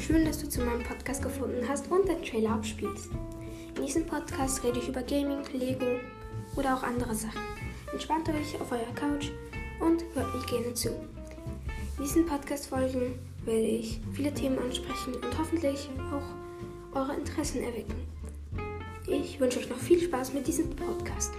Schön, dass du zu meinem Podcast gefunden hast und den Trailer abspielst. In diesem Podcast rede ich über Gaming, Lego oder auch andere Sachen. Entspannt euch auf eurer Couch und hört mich gerne zu. In diesen Podcast-Folgen werde ich viele Themen ansprechen und hoffentlich auch eure Interessen erwecken. Ich wünsche euch noch viel Spaß mit diesem Podcast.